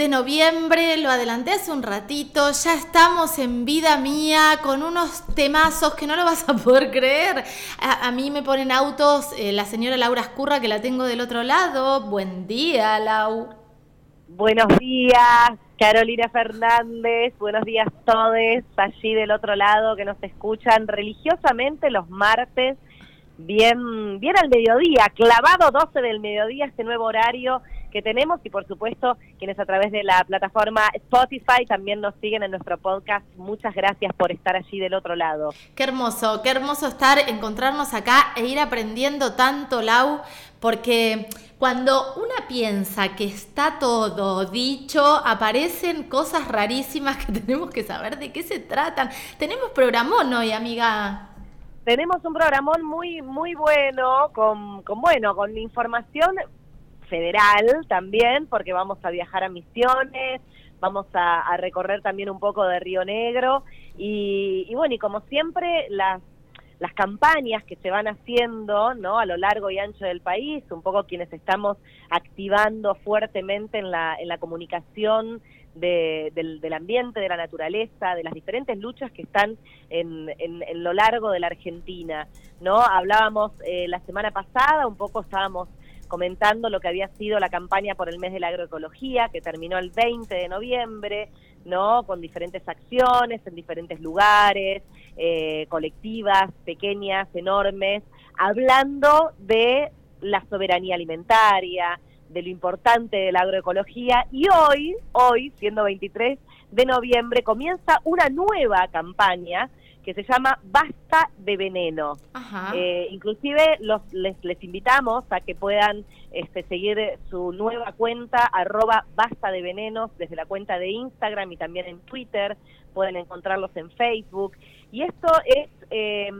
martes 23 de noviembre, lo adelanté hace un ratito, ya estamos en vida mía con unos temazos que no lo vas a poder creer. A, mí me ponen autos eh, la señora Laura Escurra que la tengo del otro lado. Buen día, Lau. Buenos días, Carolina Fernández. Buenos días todos allí del otro lado que nos escuchan religiosamente los martes bien, bien al mediodía, clavado 12 del mediodía, este nuevo horario que tenemos y por supuesto quienes a través de la plataforma Spotify también nos siguen en nuestro podcast. Muchas gracias por estar allí del otro lado. Qué hermoso, qué hermoso estar, encontrarnos acá e ir aprendiendo tanto, Lau, porque cuando una piensa que está todo dicho, aparecen cosas rarísimas que tenemos que saber de qué se tratan. Tenemos programón hoy, amiga tenemos un programón muy muy bueno con, con bueno con información federal también porque vamos a viajar a Misiones vamos a, recorrer también un poco de Río Negro y, y, bueno y como siempre las las campañas que se van haciendo no a lo largo y ancho del país un poco quienes estamos activando fuertemente en la en la comunicación del, ambiente, de la naturaleza, de las diferentes luchas que están en, en, lo largo de la Argentina. ¿no? Hablábamos eh, la semana pasada, un poco estábamos comentando lo que había sido la campaña por el mes de la agroecología, que terminó el 20 de noviembre, ¿no? Con diferentes acciones en diferentes lugares, eh, colectivas, pequeñas, enormes, hablando de la soberanía alimentaria, de lo importante de la agroecología y hoy, hoy, siendo 23 de noviembre, comienza una nueva campaña que se llama Basta de Veneno. Eh, inclusive los, les, les, invitamos a que puedan este, seguir su nueva cuenta, arroba Basta de Venenos, desde la cuenta de Instagram y también en Twitter, pueden encontrarlos en Facebook. Y esto es eh,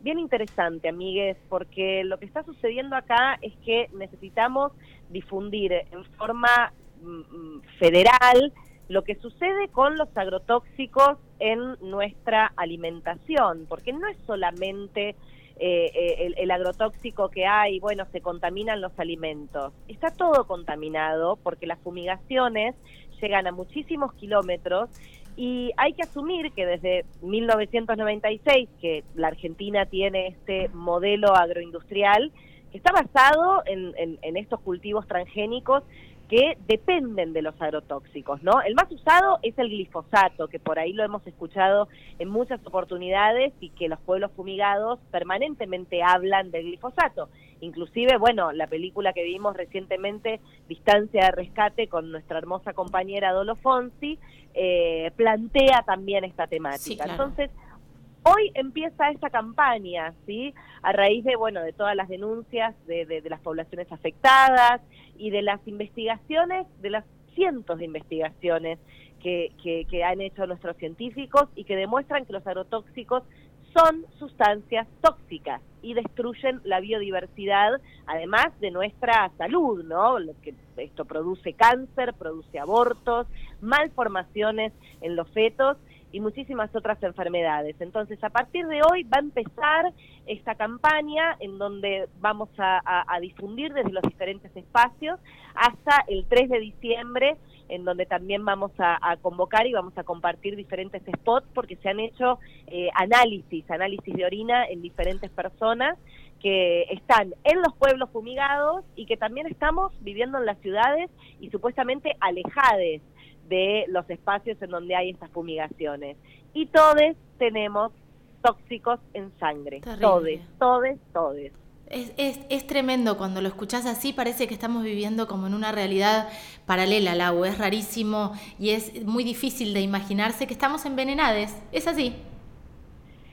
bien interesante, amigues, porque lo que está sucediendo acá es que necesitamos difundir en forma mm, mm, federal lo que sucede con los agrotóxicos en nuestra alimentación, porque no es solamente eh, eh, el, agrotóxico que hay, bueno, se contaminan los alimentos. Está todo contaminado porque las fumigaciones llegan a muchísimos kilómetros y hay que asumir que desde 1996, que la Argentina tiene este modelo agroindustrial, que está basado en, en estos cultivos transgénicos que dependen de los agrotóxicos, ¿no? El más usado es el glifosato, que por ahí lo hemos escuchado en muchas oportunidades y que los pueblos fumigados permanentemente hablan del glifosato. Inclusive, bueno, la película que vimos recientemente, Distancia de Rescate, con nuestra hermosa compañera Dolo Fonsi, eh, plantea también esta temática. Entonces, Hoy empieza esta campaña, ¿sí? A raíz de, bueno, de todas las denuncias de, de, las poblaciones afectadas y de las investigaciones, de las cientos de investigaciones que, que, que han hecho nuestros científicos y que demuestran que los agrotóxicos son sustancias tóxicas y destruyen la biodiversidad, además de nuestra salud, ¿no? Esto produce cáncer, produce abortos, malformaciones en los fetos y muchísimas otras enfermedades. Entonces, a partir de hoy va a empezar esta campaña en donde vamos a, difundir desde los diferentes espacios hasta el 3 de diciembre, en donde también vamos a, convocar y vamos a compartir diferentes spots porque se han hecho eh, análisis, análisis de orina en diferentes personas que están en los pueblos fumigados y que también estamos viviendo en las ciudades y supuestamente alejadas de los espacios en donde hay estas fumigaciones. Y todos tenemos tóxicos en sangre. Todos, todos, todos. Es, es, es, tremendo cuando lo escuchás así, parece que estamos viviendo como en una realidad paralela al agua, es rarísimo y es muy difícil de imaginarse que estamos envenenados, es así.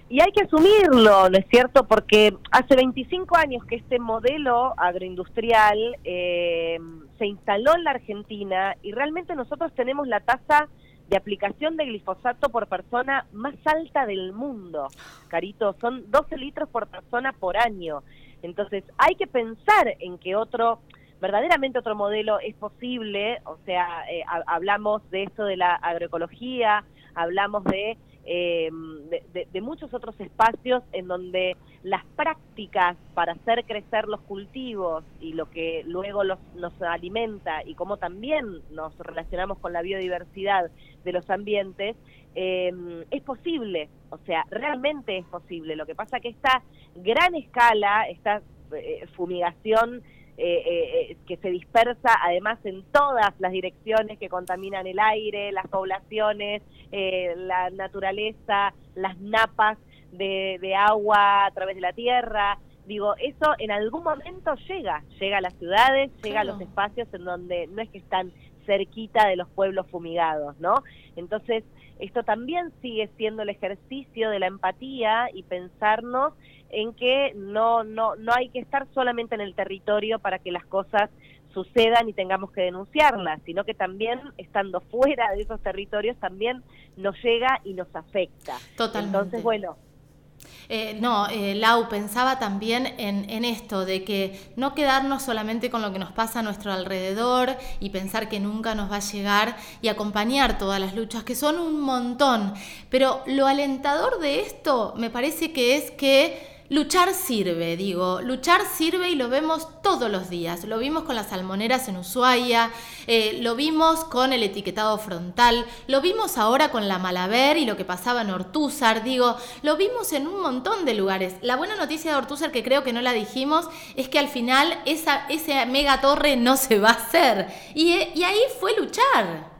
Y hay que asumirlo, ¿no es cierto? Porque hace 25 años que este modelo agroindustrial eh, se instaló en la Argentina y realmente nosotros tenemos la tasa de aplicación de glifosato por persona más alta del mundo. Carito, son 12 litros por persona por año. Entonces hay que pensar en que otro, verdaderamente otro modelo es posible, o sea, eh, hablamos de esto de la agroecología, hablamos de, eh, de, muchos otros espacios en donde las prácticas para hacer crecer los cultivos y lo que luego los, nos alimenta y cómo también nos relacionamos con la biodiversidad de los ambientes, eh, es posible, o sea, realmente es posible. Lo que pasa que esta gran escala, esta eh, fumigación eh, que se dispersa además en todas las direcciones que contaminan el aire, las poblaciones, la naturaleza, las napas, de, agua a través de la tierra. Digo, eso en algún momento llega, llega a las ciudades, llega a los espacios en donde no es que están cerquita de los pueblos fumigados, ¿no? Entonces, esto también sigue siendo el ejercicio de la empatía y pensarnos en que no, no, no hay que estar solamente en el territorio para que las cosas sucedan y tengamos que denunciarlas, sino que también estando fuera de esos territorios también nos llega y nos afecta. Totalmente. Entonces, bueno, eh, no, eh, Lau pensaba también en, esto, de que no quedarnos solamente con lo que nos pasa a nuestro alrededor y pensar que nunca nos va a llegar y acompañar todas las luchas, que son un montón. Pero lo alentador de esto me parece que es que Luchar sirve, digo, luchar sirve y lo vemos todos los días. Lo vimos con las salmoneras en Ushuaia, eh, lo vimos con el etiquetado frontal, lo vimos ahora con la Malaver y lo que pasaba en Ortúzar, digo, lo vimos en un montón de lugares. La buena noticia de Ortúzar, que creo que no la dijimos, es que al final esa, esa mega torre no se va a hacer. Y, y ahí fue luchar.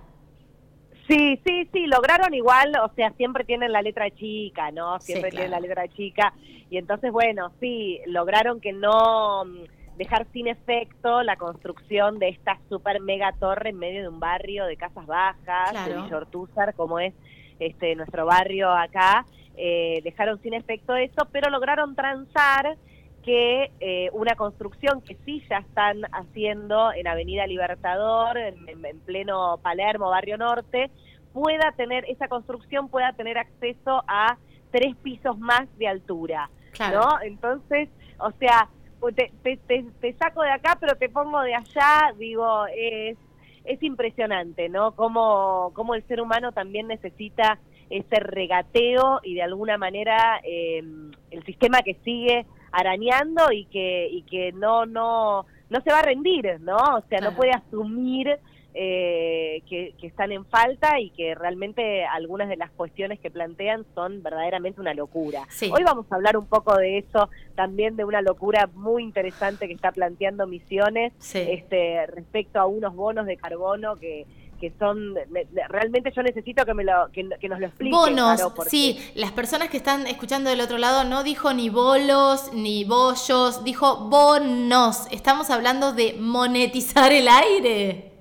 Sí, sí, sí, lograron igual, o sea, siempre tienen la letra chica, ¿no? Siempre tienen la letra chica. Y entonces, bueno, sí, lograron que no mm, dejar sin efecto la construcción de esta super mega torre en medio de un barrio de casas bajas, de Villortúzar, como es este nuestro barrio acá. Eh, dejaron sin efecto eso, pero lograron transar que eh, una construcción que sí ya están haciendo en Avenida Libertador, en, pleno Palermo, Barrio Norte, pueda tener, esa construcción pueda tener acceso a tres pisos más de altura, ¿no? Entonces, o sea, pues te, te, te, saco de acá, pero te pongo de allá, digo, es, es impresionante, ¿no? Cómo, cómo el ser humano también necesita ese regateo y de alguna manera eh, el sistema que sigue arañando y que, y que no, no, no se va a rendir, ¿no? O sea, no puede asumir eh, que, están en falta y que realmente algunas de las cuestiones que plantean son verdaderamente una locura. Hoy vamos a hablar un poco de eso, también de una locura muy interesante que está planteando Misiones este, respecto a unos bonos de carbono que que son realmente yo necesito que me lo que, nos lo explique bonos sí las personas que están escuchando del otro lado no dijo ni bolos ni bollos dijo bonos. Estamos hablando de monetizar el aire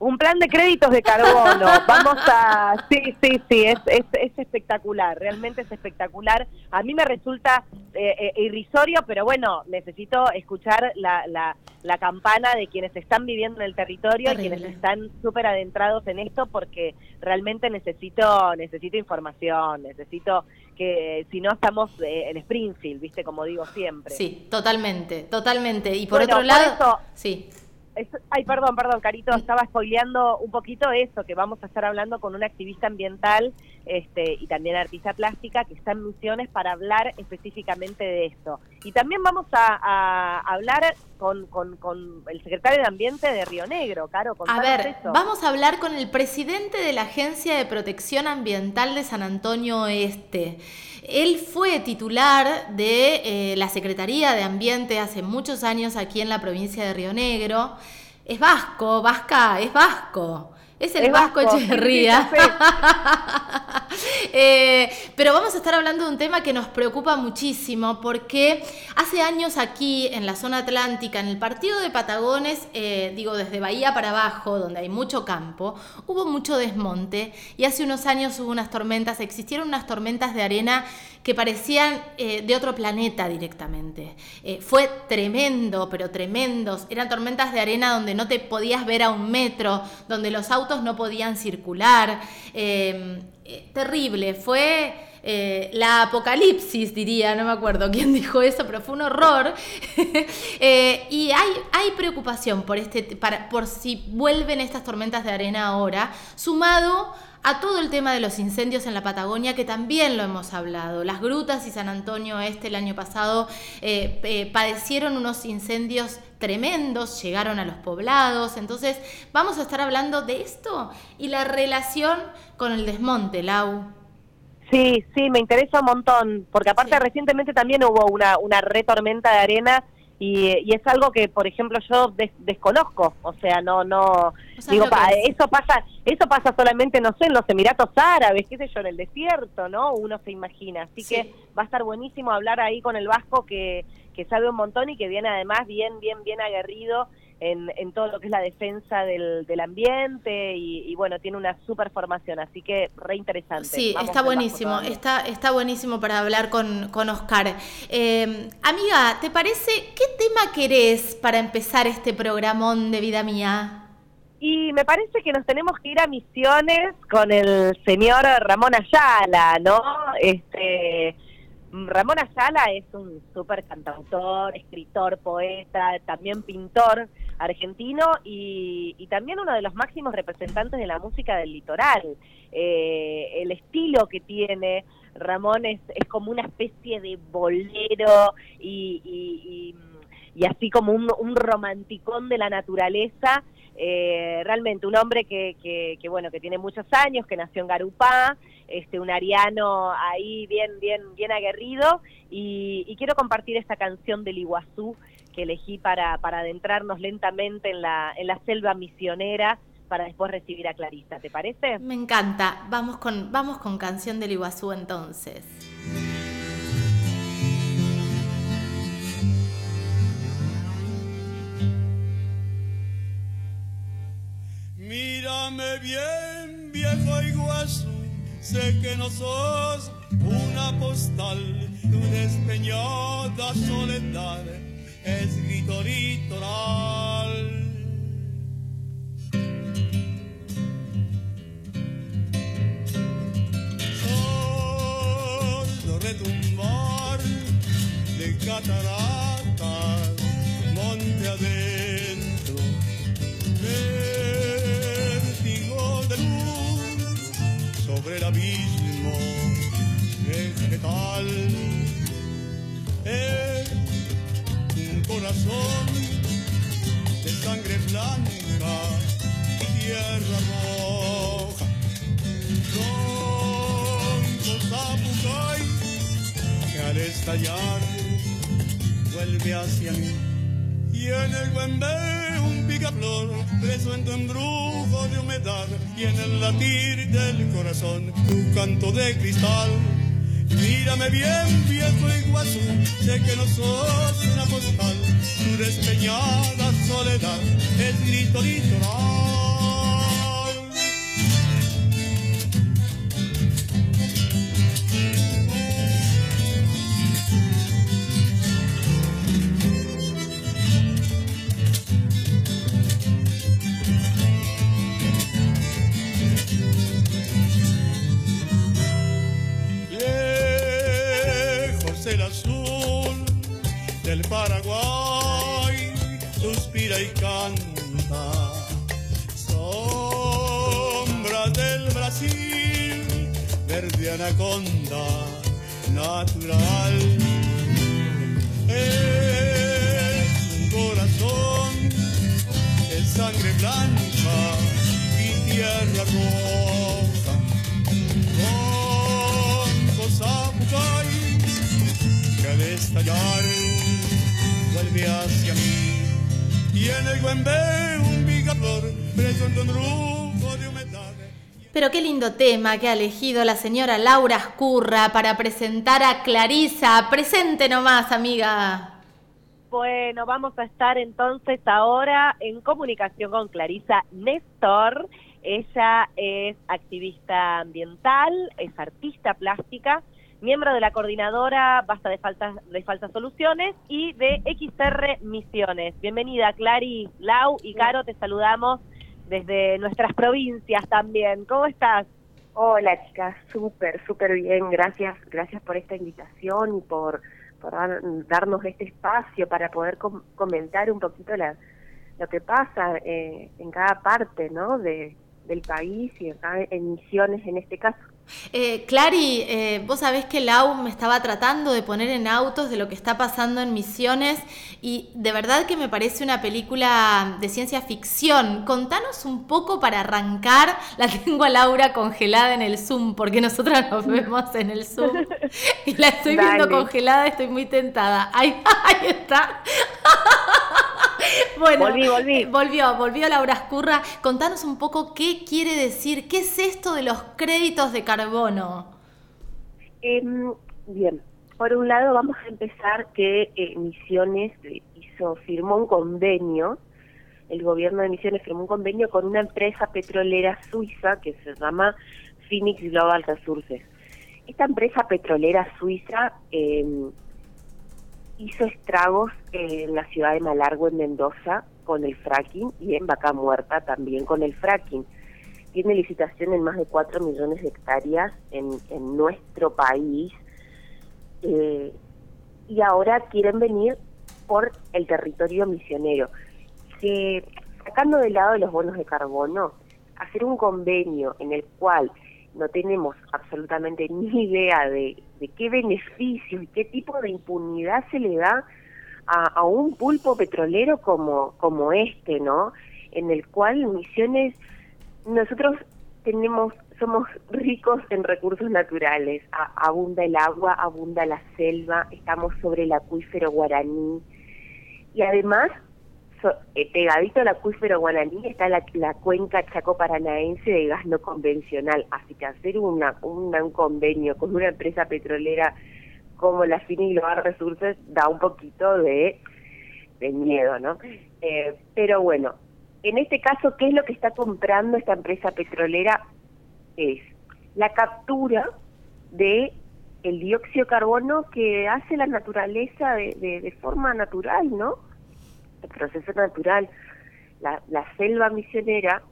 un plan de créditos de carbono. Vamos a... Sí, sí, sí, es, es, es espectacular, realmente es espectacular. A mí me resulta eh, eh, irrisorio, pero bueno, necesito escuchar la, la, la, campana de quienes están viviendo en el territorio y quienes están súper adentrados en esto, porque realmente necesito, necesito información, necesito que si no estamos eh, en Springfield, ¿viste? Como digo siempre. Sí, totalmente, totalmente. Y por otro lado... sí ay, perdón, perdón, Carito, estaba spoileando un poquito eso, que vamos a estar hablando con una activista ambiental este, y también artista plástica que está en misiones para hablar específicamente de esto. Y también vamos a, hablar con, con, el secretario de Ambiente de Río Negro, Caro. A ver, vamos a hablar con el presidente de la Agencia de Protección Ambiental de San Antonio Este. Él fue titular de eh, la Secretaría de Ambiente hace muchos años aquí en la provincia de Río Negro. Es vasco, vasca, es vasco. Es el Vasco, Echeverría. Eh, pero vamos a estar hablando de un tema que nos preocupa muchísimo porque hace años aquí en la zona atlántica, en el partido de Patagones, eh, digo desde Bahía para abajo, donde hay mucho campo, hubo mucho desmonte y hace unos años hubo unas tormentas, existieron unas tormentas de arena que parecían eh, de otro planeta directamente. fue tremendo, pero tremendos. Eran tormentas de arena donde no te podías ver a un metro, donde los autos no podían circular. Em, eh, terrible, fue eh, la apocalipsis, diría, no me acuerdo quién dijo eso, pero fue un horror. Eh, y hay, hay preocupación por, este, para, por si vuelven estas tormentas de arena ahora, sumado a todo el tema de los incendios en la Patagonia, que también lo hemos hablado. Las grutas y San Antonio Este el año pasado eh, eh, padecieron unos incendios tremendos, llegaron a los poblados. Entonces, vamos a estar hablando de esto y la relación con el desmonte, Lau. Sí, sí, me interesa un montón, porque aparte recientemente también hubo una, una retormenta de arena y, es algo que, por ejemplo, yo desconozco, o sea, no, no, digo, eso pasa, eso pasa solamente, no sé, en los Emiratos Árabes, qué sé yo, en el desierto, ¿no? Uno se imagina, así que va a estar buenísimo hablar ahí con el Vasco que, que sabe un montón y que viene además bien, bien, bien aguerrido en, en todo lo que es la defensa del, del ambiente y, bueno, tiene una super formación, así que re interesante. Sí, está buenísimo, está, está buenísimo para hablar con, con Oscar. Eh, amiga, ¿te parece, qué tema querés para empezar este programón de Vida Mía? Y me parece que nos tenemos que ir a misiones con el señor Ramón Ayala, ¿no? Este Ramón Ayala es un súper cantautor, escritor, poeta, también pintor argentino y, también uno de los máximos representantes de la música del litoral. Eh, el estilo que tiene Ramón es, como una especie de bolero y, así como un, un romanticón de la naturaleza eh, realmente un hombre que, que, bueno que tiene muchos años que nació en Garupá este un ariano ahí bien bien bien aguerrido y, quiero compartir esta canción del Iguazú que elegí para para adentrarnos lentamente en la en la selva misionera para después recibir a Clarista te parece me encanta. Vamos con vamos con canción del Iguazú entonces. Mírame bien, viejo Iguazú, sé que no sos una postal, tu despeñada soledad es litoral. Retumbar de cataratas, monte adentro. el abismo vegetal. Es corazón de sangre blanca y tierra roja. Con zapucay que al estallar vuelve hacia mí. Y en el buen un picaflor preso en tu embrujo de humedad y en el latir del corazón tu canto de cristal. Mírame bien, viejo iguazú, sé que no sos una postal, tu despeñada soledad es grito litoral. Anaconda natural. Es un corazón, es sangre blanca y tierra roja. Con cosa que al estallar vuelve hacia mí. Y en el un de humedad. Pero qué lindo tema que ha elegido la señora Laura Escurra para presentar a Clarisa. Presente nomás, amiga. Bueno, vamos a estar entonces ahora en comunicación con Clarisa Néstor. Ella es activista ambiental, es artista plástica miembro de la coordinadora Basta de Faltas, de Falsas Soluciones y de XR Misiones. Bienvenida, Clary, Lau y Caro, te saludamos desde nuestras provincias también. ¿Cómo estás? Hola, chicas, súper, súper bien. Gracias, gracias por esta invitación y por, darnos este espacio para poder comentar un poquito la, lo que pasa eh, en cada parte, ¿no? De, del país y acá en Misiones en este caso. Eh, Clary, eh, vos sabés que Lau me estaba tratando de poner en autos de lo que está pasando en Misiones y de verdad que me parece una película de ciencia ficción. Contanos un poco para arrancar. La tengo a Laura congelada en el Zoom porque nosotras nos vemos en el Zoom y la estoy viendo congelada, estoy muy tentada. Ahí, ahí está. bueno, volvió, volvió Laura Escurra. Contanos un poco qué quiere decir, qué es esto de los créditos de carbono. Em, bien, por un lado vamos a empezar que eh, Misiones hizo, firmó un convenio, el gobierno de Misiones firmó un convenio con una empresa petrolera suiza que se llama Phoenix Global Resources. Esta empresa petrolera suiza eh, hizo estragos en la ciudad de Malargo, en Mendoza, con el fracking y en Vaca Muerta también con el fracking. Tiene licitación en más de 4 millones de hectáreas en, en nuestro país eh, y ahora quieren venir por el territorio misionero. Que, sacando de lado de los bonos de carbono, hacer un convenio en el cual no tenemos absolutamente ni idea de, qué beneficio y qué tipo de impunidad se le da a, un pulpo petrolero como, como este, ¿no? En el cual Misiones, nosotros tenemos, somos ricos en recursos naturales, abunda el agua, abunda la selva, estamos sobre el acuífero guaraní. Y además eh, pegadito al acuífero guaraní está la, cuenca chaco-paranaense de gas no convencional, así que hacer una, un convenio con una empresa petrolera como la Fini Global Resources da un poquito de, de miedo, ¿no? Eh, pero bueno, en este caso, ¿qué es lo que está comprando esta empresa petrolera? Es la captura de el dióxido de carbono que hace la naturaleza de, de forma natural, ¿no? el proceso natural, la, la selva misionera,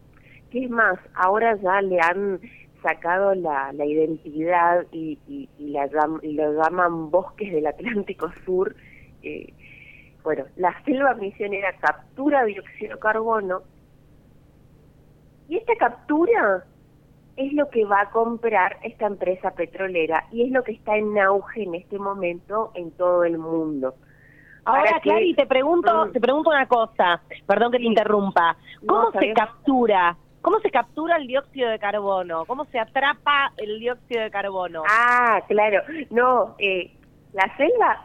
que es más, ahora ya le han sacado la, la identidad y, y, y, la, y lo llaman bosques del Atlántico Sur. Eh, bueno, la selva misionera captura dióxido de carbono y esta captura es lo que va a comprar esta empresa petrolera y es lo que está en auge en este momento en todo el mundo. Ahora, Clary, te pregunto, mm. te pregunto una cosa, perdón que te interrumpa. ¿Cómo se captura? ¿Cómo se captura el dióxido de carbono? ¿Cómo se atrapa el dióxido de carbono? Ah, claro. No, eh, la selva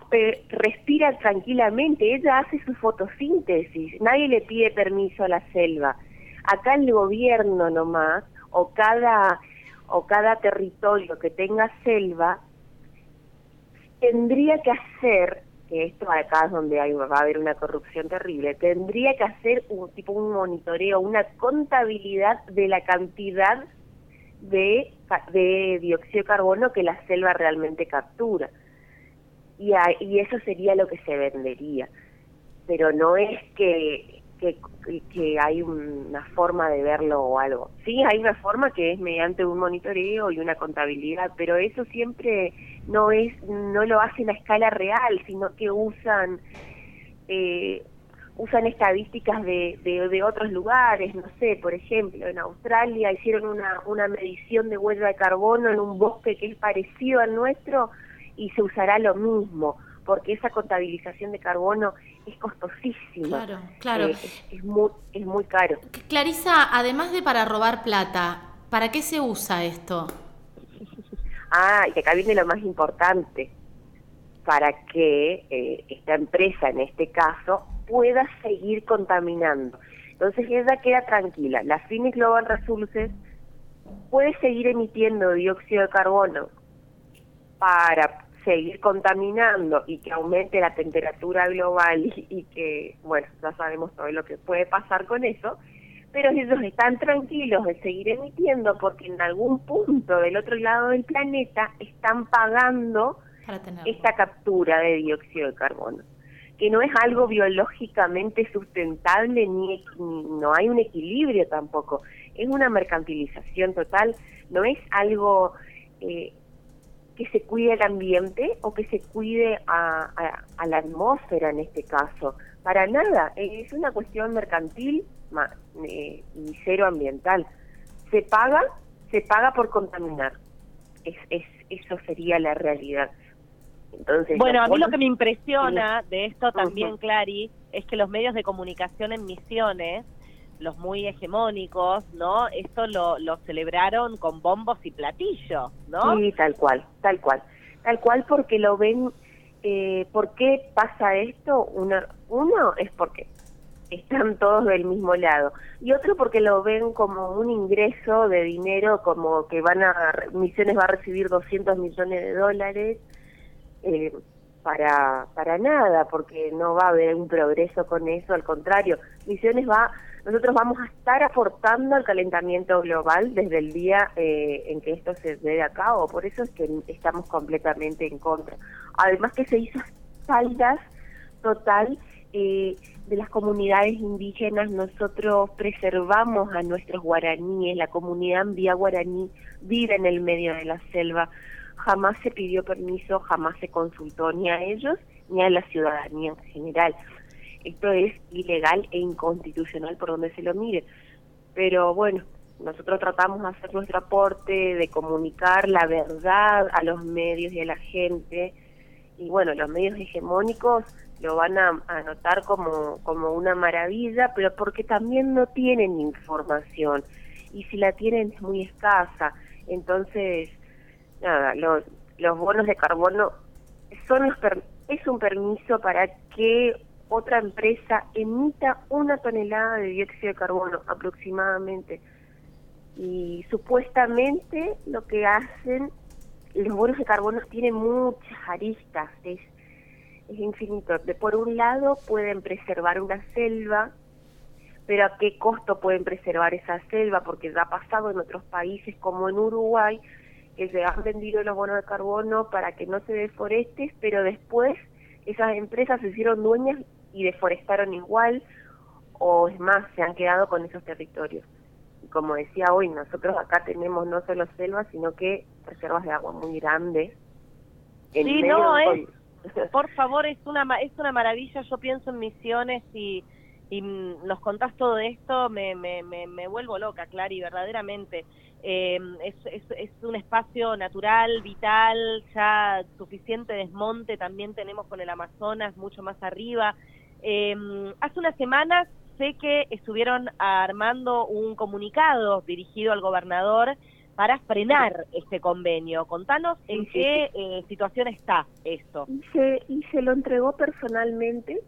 respira tranquilamente, ella hace su fotosíntesis, nadie le pide permiso a la selva. Acá el gobierno nomás, o cada, o cada territorio que tenga selva, tendría que hacer que esto acá es donde hay, va a haber una corrupción terrible, tendría que hacer un tipo un monitoreo, una contabilidad de la cantidad de, de dióxido de carbono que la selva realmente captura. Y, y eso sería lo que se vendería. Pero no es que que, hay una forma de verlo o algo. Sí, hay una forma que es mediante un monitoreo y una contabilidad, pero eso siempre no es, no lo hacen a escala real, sino que usan eh, usan estadísticas de, de, de, otros lugares, no sé, por ejemplo, en Australia hicieron una, una medición de huella de carbono en un bosque que es parecido al nuestro y se usará lo mismo porque esa contabilización de carbono es costosísima. Claro, claro. Eh, es, muy, es muy caro. Clarisa, además de para robar plata, ¿para qué se usa esto? Ah, y acá viene lo más importante, para que eh, esta empresa, en este caso, pueda seguir contaminando. Entonces ella queda tranquila. La Phoenix Global Resources puede seguir emitiendo dióxido de carbono para seguir contaminando y que aumente la temperatura global y, que, bueno, ya sabemos todo lo que puede pasar con eso, pero ellos están tranquilos de seguir emitiendo porque en algún punto del otro lado del planeta están pagando esta captura de dióxido de carbono, que no es algo biológicamente sustentable ni, ni no hay un equilibrio tampoco, es una mercantilización total, no es algo eh, que se cuide el ambiente o que se cuide a, la atmósfera en este caso. Para nada, es una cuestión mercantil eh, y cero ambiental. se paga, se paga por contaminar. Es, es, eso sería la realidad. Entonces, bueno, a mí lo que me impresiona de esto también, Clary, es que los medios de comunicación en Misiones, los muy hegemónicos, ¿no? Esto lo, lo celebraron con bombos y platillos, ¿no? Sí, tal cual, tal cual. Tal cual porque lo ven, eh, ¿por qué pasa esto? Una, uno es porque están todos del mismo lado. Y otro porque lo ven como un ingreso de dinero, como que van a, Misiones va a recibir 200 millones de dólares eh, para, para nada, porque no va a haber un progreso con eso, al contrario, Misiones va, nosotros vamos a estar aportando al calentamiento global desde el día eh, en que esto se dé a cabo, por eso es que estamos completamente en contra. Además que se hizo espaldas total eh, de las comunidades indígenas, nosotros preservamos a nuestros guaraníes, la comunidad vía guaraní vive en el medio de la selva, jamás se pidió permiso, jamás se consultó ni a ellos ni a la ciudadanía en general. Esto es ilegal e inconstitucional por donde se lo mire. Pero bueno, nosotros tratamos de hacer nuestro aporte, de comunicar la verdad a los medios y a la gente. Y bueno, los medios hegemónicos lo van a, anotar como, como una maravilla, pero porque también no tienen información. Y si la tienen es muy escasa. Entonces, nada, los, los bonos de carbono son los es un permiso para que otra empresa emita una tonelada de dióxido de carbono aproximadamente. Y supuestamente lo que hacen, los bonos de carbono tienen muchas aristas, es, es infinito. De, por un lado pueden preservar una selva, pero a qué costo pueden preservar esa selva, porque ya ha pasado en otros países como en Uruguay, que se han vendido los bonos de carbono para que no se deforeste, pero después esas empresas se hicieron dueñas y deforestaron igual, o es más, se han quedado con esos territorios. Y como decía hoy, nosotros acá tenemos no solo selvas, sino que reservas de agua muy grandes. Sí, no, es, por favor, es una, es una maravilla. Yo pienso en misiones y, y nos contás todo esto, me, me, me, me vuelvo loca, Clary, verdaderamente. Eh, es, es, es, un espacio natural, vital, ya suficiente desmonte también tenemos con el Amazonas, mucho más arriba. Eh, hace unas semanas sé que estuvieron armando un comunicado dirigido al gobernador para frenar este convenio. Contanos en qué eh, situación está esto. Y se, y se lo entregó personalmente.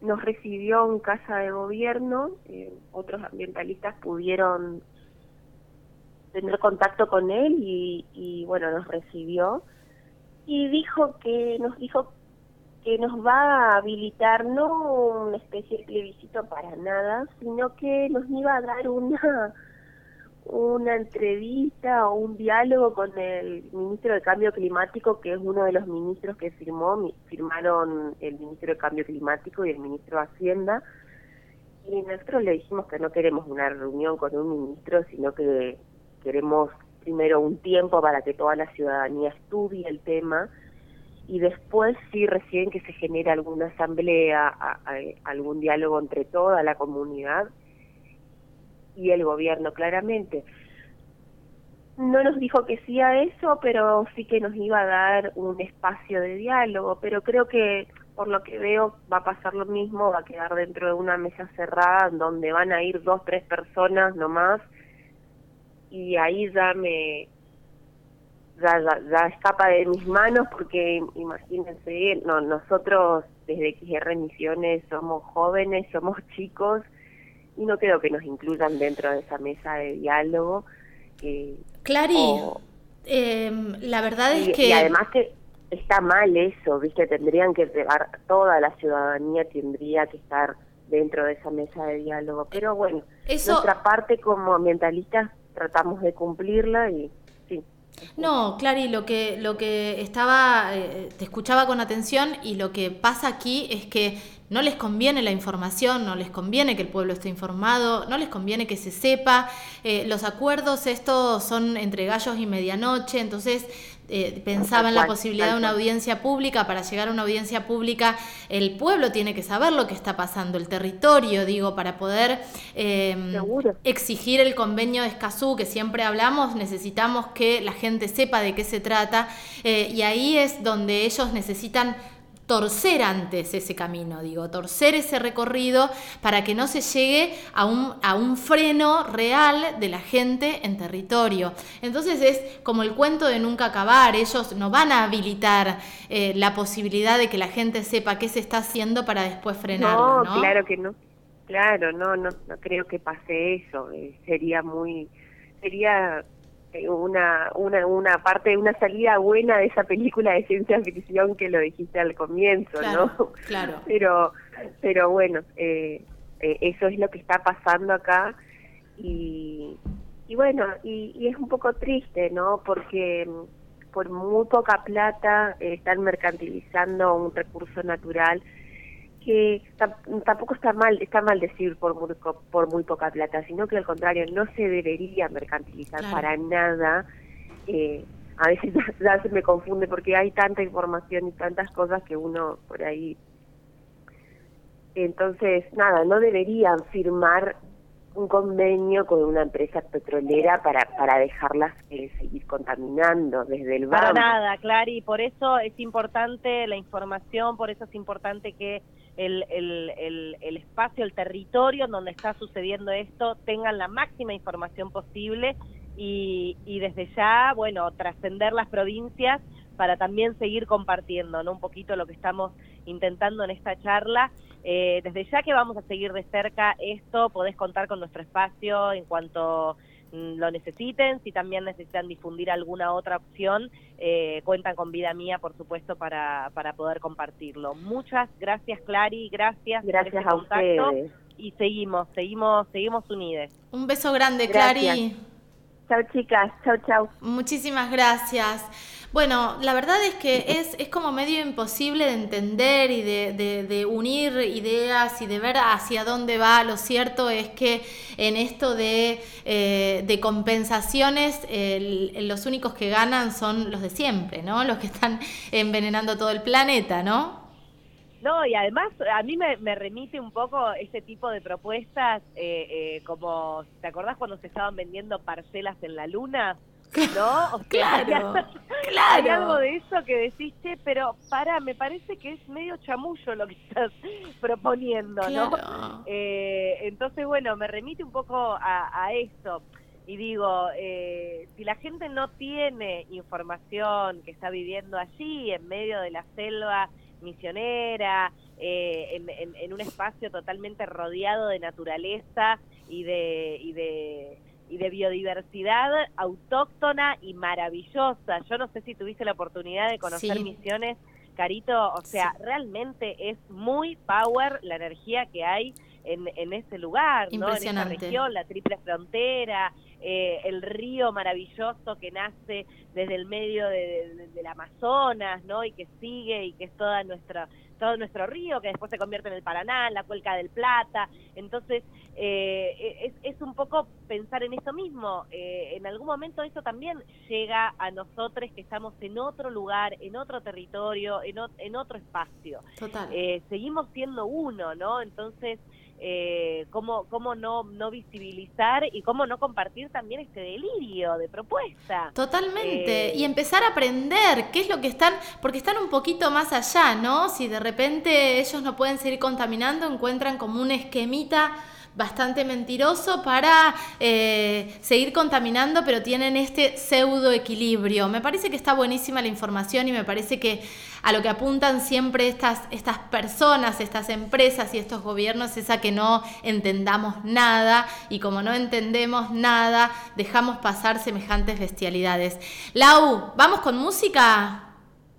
Nos recibió en casa de gobierno, eh, otros ambientalistas pudieron tener contacto con él y, y, bueno, nos recibió y dijo que nos dijo que nos va a habilitar no una especie de plebiscito para nada, sino que nos iba a dar una una entrevista o un diálogo con el ministro de Cambio Climático, que es uno de los ministros que firmó, firmaron el ministro de Cambio Climático y el ministro de Hacienda, y nosotros le dijimos que no queremos una reunión con un ministro, sino que queremos primero un tiempo para que toda la ciudadanía estudie el tema. Y después sí recién que se genere alguna asamblea, algún diálogo entre toda la comunidad y el gobierno, claramente. No nos dijo que sí a eso, pero sí que nos iba a dar un espacio de diálogo, pero creo que por lo que veo va a pasar lo mismo, va a quedar dentro de una mesa cerrada donde van a ir dos, tres personas nomás y ahí ya me ya, ya, escapa de mis manos porque imagínense, no, nosotros desde XR Misiones somos jóvenes, somos chicos y no creo que nos incluyan dentro de esa mesa de diálogo. Eh, Clary, em, la verdad es que... Y además que está mal eso, ¿viste? Tendrían que llevar, toda la ciudadanía tendría que estar dentro de esa mesa de diálogo. Pero bueno, nuestra parte como ambientalistas tratamos de cumplirla y sí. No, Clary, lo que, lo que estaba, eh, te escuchaba con atención y lo que pasa aquí es que no les conviene la información, no les conviene que el pueblo esté informado, no les conviene que se sepa. Eh, los acuerdos estos son entre gallos y medianoche, entonces eh, pensaba en la posibilidad de una audiencia pública. Para llegar a una audiencia pública, el pueblo tiene que saber lo que está pasando, el territorio, digo, para poder em, exigir el convenio de Escazú, que siempre hablamos, necesitamos que la gente sepa de qué se trata. Eh, y ahí es donde ellos necesitan torcer antes ese camino, digo, torcer ese recorrido para que no se llegue a un, a un freno real de la gente en territorio. Entonces es como el cuento de nunca acabar, ellos no van a habilitar eh, la posibilidad de que la gente sepa qué se está haciendo para después frenarlo. No, claro que no, claro, no, no, no creo que pase eso, eh, sería muy, sería una, una, una parte, una salida buena de esa película de ciencia ficción que lo dijiste al comienzo, ¿no? Claro. Pero, pero bueno, eh, eh, eso es lo que está pasando acá y, y bueno, y, y es un poco triste, ¿no? Porque mm, por muy poca plata están mercantilizando un recurso natural que tampoco está mal está mal decir por muy, por muy poca plata, sino que al contrario no se debería mercantilizar para nada. Eh, a veces ya, se me confunde porque hay tanta información y tantas cosas que uno por ahí. Entonces, nada, no deberían firmar un convenio con una empresa petrolera para, para dejarlas eh, seguir contaminando desde el barrio. Para nada, Clary, por eso es importante la información, por eso es importante que el, el, el, espacio, el territorio en donde está sucediendo esto tengan la máxima información posible y, y desde ya, bueno, trascender las provincias para también seguir compartiendo ¿no? un poquito lo que estamos intentando en esta charla. Eh, desde ya que vamos a seguir de cerca esto, podés contar con nuestro espacio en cuanto mm, lo necesiten, si también necesitan difundir alguna otra opción, eh, cuentan con vida mía, por supuesto, para, para poder compartirlo. Muchas gracias, Clary, gracias. Gracias este a ustedes. Y seguimos, seguimos, seguimos unidos. Un beso grande, Clary. Chao, chicas. Chao, chao. Muchísimas gracias. Bueno, la verdad es que es, es como medio imposible de entender y de, de, unir ideas y de ver hacia dónde va. Lo cierto es que en esto de, eh, de compensaciones, los únicos que ganan son los de siempre, ¿no? Los que están envenenando todo el planeta, ¿no? No, y además a mí me, remite un poco ese tipo de propuestas, eh, eh, como, ¿te acordás cuando se estaban vendiendo parcelas en la luna? ¿No? claro, hay, algo de eso que decís, pero para, me parece que es medio chamullo lo que estás proponiendo, ¿no? Eh, entonces, bueno, me remite un poco a, a eso. Y digo, eh, si la gente no tiene información que está viviendo allí, en medio de la selva misionera, eh, en, en, un espacio totalmente rodeado de naturaleza y de, y de y de biodiversidad autóctona y maravillosa. Yo no sé si tuviste la oportunidad de conocer Misiones, Carito, o sea, realmente es muy power la energía que hay en, en ese lugar, ¿no? En esa región, la triple frontera, eh, el río maravilloso que nace desde el medio de, del Amazonas, ¿no? Y que sigue y que es toda nuestra todo nuestro río, que después se convierte en el Paraná, en la Cuenca del Plata. Entonces, eh, es, es, un poco pensar en eso mismo. Eh, en algún momento eso también llega a nosotros que estamos en otro lugar, en otro territorio, en, en otro espacio. Total. Eh, seguimos siendo uno, ¿no? Entonces, eh, cómo, cómo no, no visibilizar y cómo no compartir también este delirio de propuesta. Totalmente. y empezar a aprender qué es lo que están, porque están un poquito más allá, ¿no? Si de repente ellos no pueden seguir contaminando, encuentran como un esquemita bastante mentiroso para eh, seguir contaminando, pero tienen este pseudo equilibrio. Me parece que está buenísima la información y me parece que a lo que apuntan siempre estas, estas personas, estas empresas y estos gobiernos es a que no entendamos nada y como no entendemos nada, dejamos pasar semejantes bestialidades. Lau, ¿vamos con música?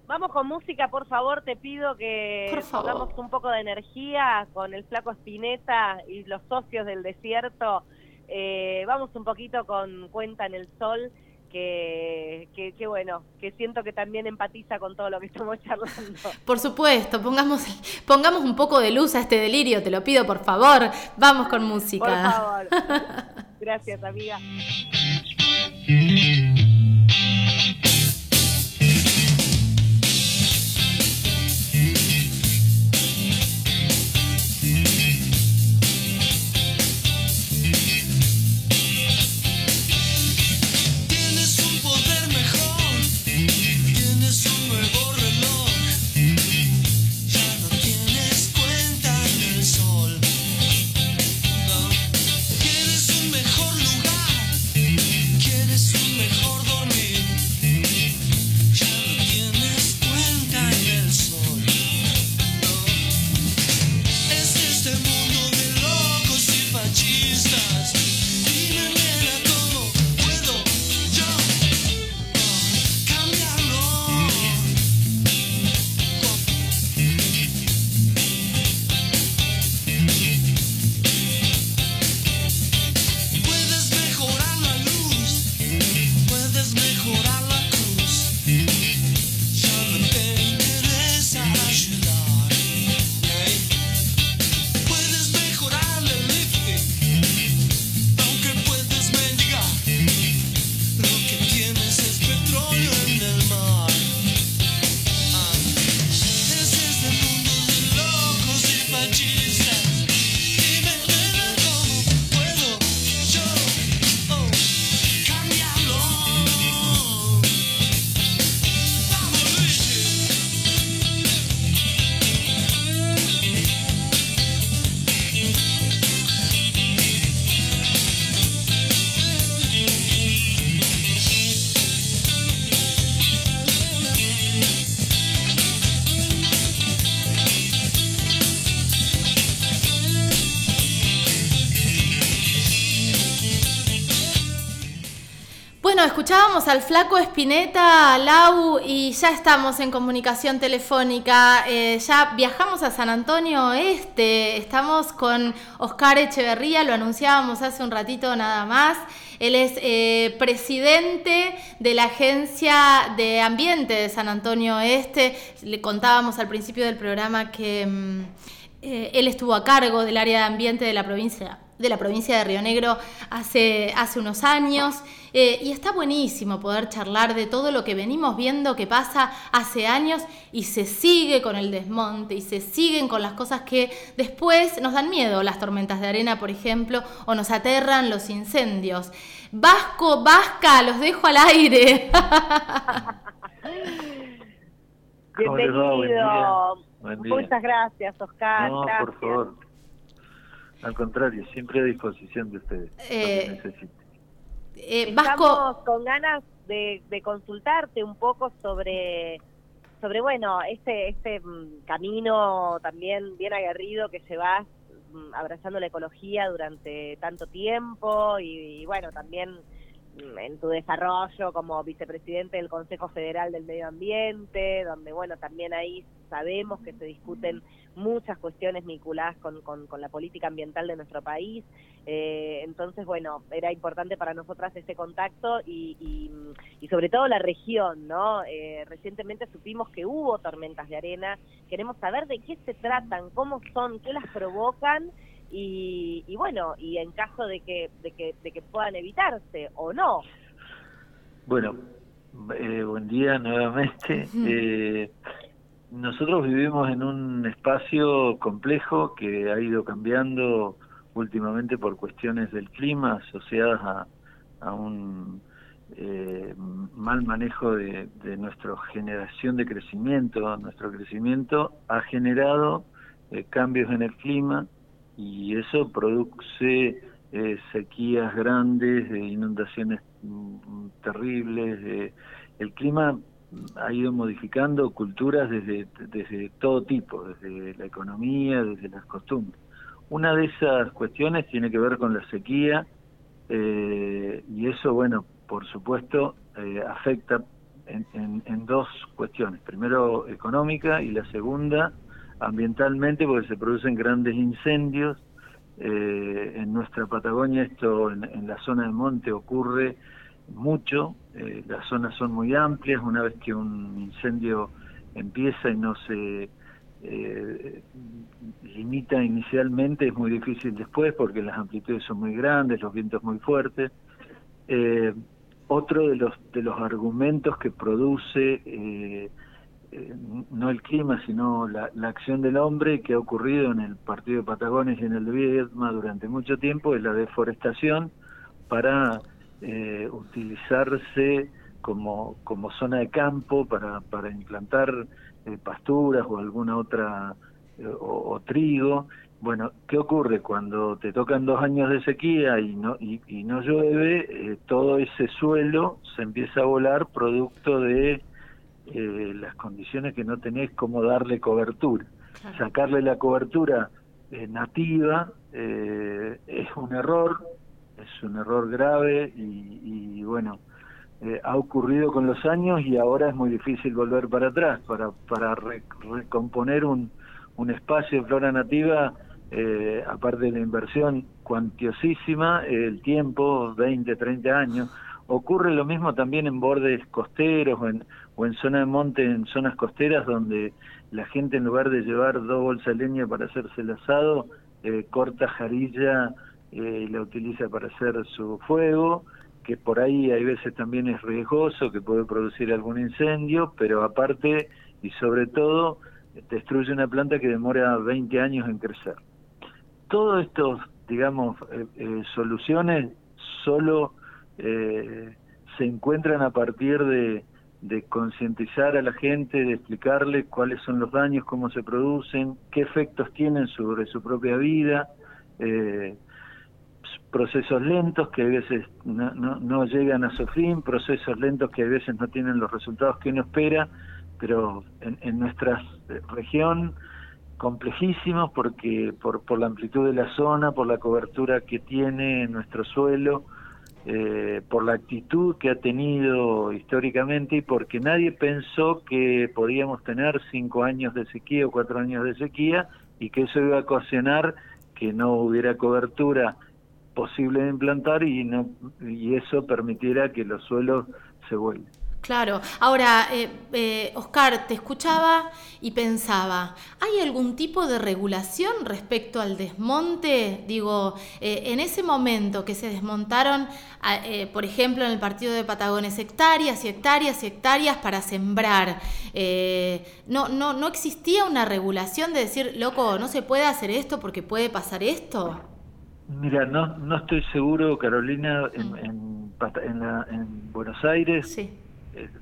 Vamos con música, por favor, te pido que pongamos un poco de energía con el flaco Spinetta y los socios del desierto. Eh, vamos un poquito con Cuenta en el Sol, que, que, bueno, que siento que también empatiza con todo lo que estamos charlando. Por supuesto, pongamos, pongamos un poco de luz a este delirio, te lo pido, por favor. Vamos con música. Por favor. Gracias, amiga. Escuchábamos al flaco Espineta, Lau, y ya estamos en comunicación telefónica. Eh, ya viajamos a San Antonio Este. Estamos con Oscar Echeverría, lo anunciábamos hace un ratito nada más. Él es eh, presidente de la Agencia de Ambiente de San Antonio Este. Le contábamos al principio del programa que mm, eh, él estuvo a cargo del área de ambiente de la provincia de la provincia de Río Negro hace, hace unos años. Eh, y está buenísimo poder charlar de todo lo que venimos viendo que pasa hace años y se sigue con el desmonte y se siguen con las cosas que después nos dan miedo, las tormentas de arena, por ejemplo, o nos aterran los incendios. Vasco, Vasca, los dejo al aire. Bienvenido. Muchas gracias, Oscar. No, por favor. Al contrario, siempre a disposición de ustedes. Eh, eh, Estamos con ganas de, consultarte un poco sobre, sobre bueno, este, este mm, camino también bien aguerrido que llevas mm, abrazando la ecología durante tanto tiempo y, y bueno, también mm, en tu desarrollo como vicepresidente del Consejo Federal del Medio Ambiente, donde bueno, también ahí sabemos que se discuten muchas cuestiones vinculadas con, con, la política ambiental de nuestro país. Eh, entonces, bueno, era importante para nosotras ese contacto y, y, sobre todo la región, ¿no? Eh, recientemente supimos que hubo tormentas de arena. Queremos saber de qué se tratan, cómo son, qué las provocan. Y, y bueno, y en caso de que, de que, de que puedan evitarse o no. Bueno, eh, buen día nuevamente. Eh, nosotros vivimos en un espacio complejo que ha ido cambiando últimamente por cuestiones del clima asociadas a, un eh, mal manejo de, nuestra generación de crecimiento. Nuestro crecimiento ha generado eh, cambios en el clima y eso produce eh, sequías grandes, inundaciones mm, terribles. el clima ha ido modificando culturas desde, desde todo tipo, desde la economía, desde las costumbres. Una de esas cuestiones tiene que ver con la sequía eh, y eso, bueno, por supuesto, eh, afecta en, en, dos cuestiones. Primero, económica y la segunda, ambientalmente, porque se producen grandes incendios. Eh, en nuestra Patagonia, esto en, en la zona de monte ocurre mucho, eh, las zonas son muy amplias, una vez que un incendio empieza y no se eh, limita inicialmente, es muy difícil después porque las amplitudes son muy grandes, los vientos muy fuertes. Eh, otro de los, de los argumentos que produce no el clima, sino la, la, acción del hombre que ha ocurrido en el partido de Patagones y en el de Viedma durante mucho tiempo es la deforestación para eh, utilizarse como, como zona de campo para, para implantar eh, pasturas o alguna otra, eh, o, trigo. Bueno, ¿qué ocurre cuando te tocan dos años de sequía y no, y, no llueve? todo ese suelo se empieza a volar producto de las condiciones que no tenés como darle cobertura. Sacarle la cobertura nativa es un error, es un error grave y, bueno, eh, ha ocurrido con los años y ahora es muy difícil volver para atrás, para, para recomponer un, un espacio de flora nativa, eh, aparte de la inversión cuantiosísima, el tiempo, 20, 30 años. Ocurre lo mismo también en bordes costeros o en, o en zona de monte, en zonas costeras donde la gente en lugar de llevar dos bolsas de leña para hacerse el asado, eh, corta jarilla eh, la utiliza para hacer su fuego, que por ahí hay veces también es riesgoso, que puede producir algún incendio, pero aparte y sobre todo destruye una planta que demora 20 años en crecer. Todos estos, digamos, eh, eh, soluciones solo eh, se encuentran a partir de, concientizar a la gente, de explicarle cuáles son los daños, cómo se producen, qué efectos tienen sobre su propia vida. Procesos lentos que a veces no, no, llegan a su fin, procesos lentos que a veces no tienen los resultados que uno espera, pero en, en nuestra región complejísimos porque por, por la amplitud de la zona, por la cobertura que tiene nuestro suelo, eh, por la actitud que ha tenido históricamente y porque nadie pensó que podíamos tener cinco años de sequía o cuatro años de sequía y que eso iba a ocasionar que no hubiera cobertura posible de implantar y, no, y eso permitiera que los suelos se vuelvan. Claro, ahora, eh, eh, Oscar, te escuchaba y pensaba, ¿hay algún tipo de regulación respecto al desmonte? Digo, eh, en ese momento que se desmontaron, por ejemplo, en el partido de Patagones, hectáreas y hectáreas y hectáreas para sembrar, no, no, ¿no existía una regulación de decir, loco, no se puede hacer esto porque puede pasar esto? Mira, no, no estoy seguro, Carolina, en, en, en Buenos Aires. Sí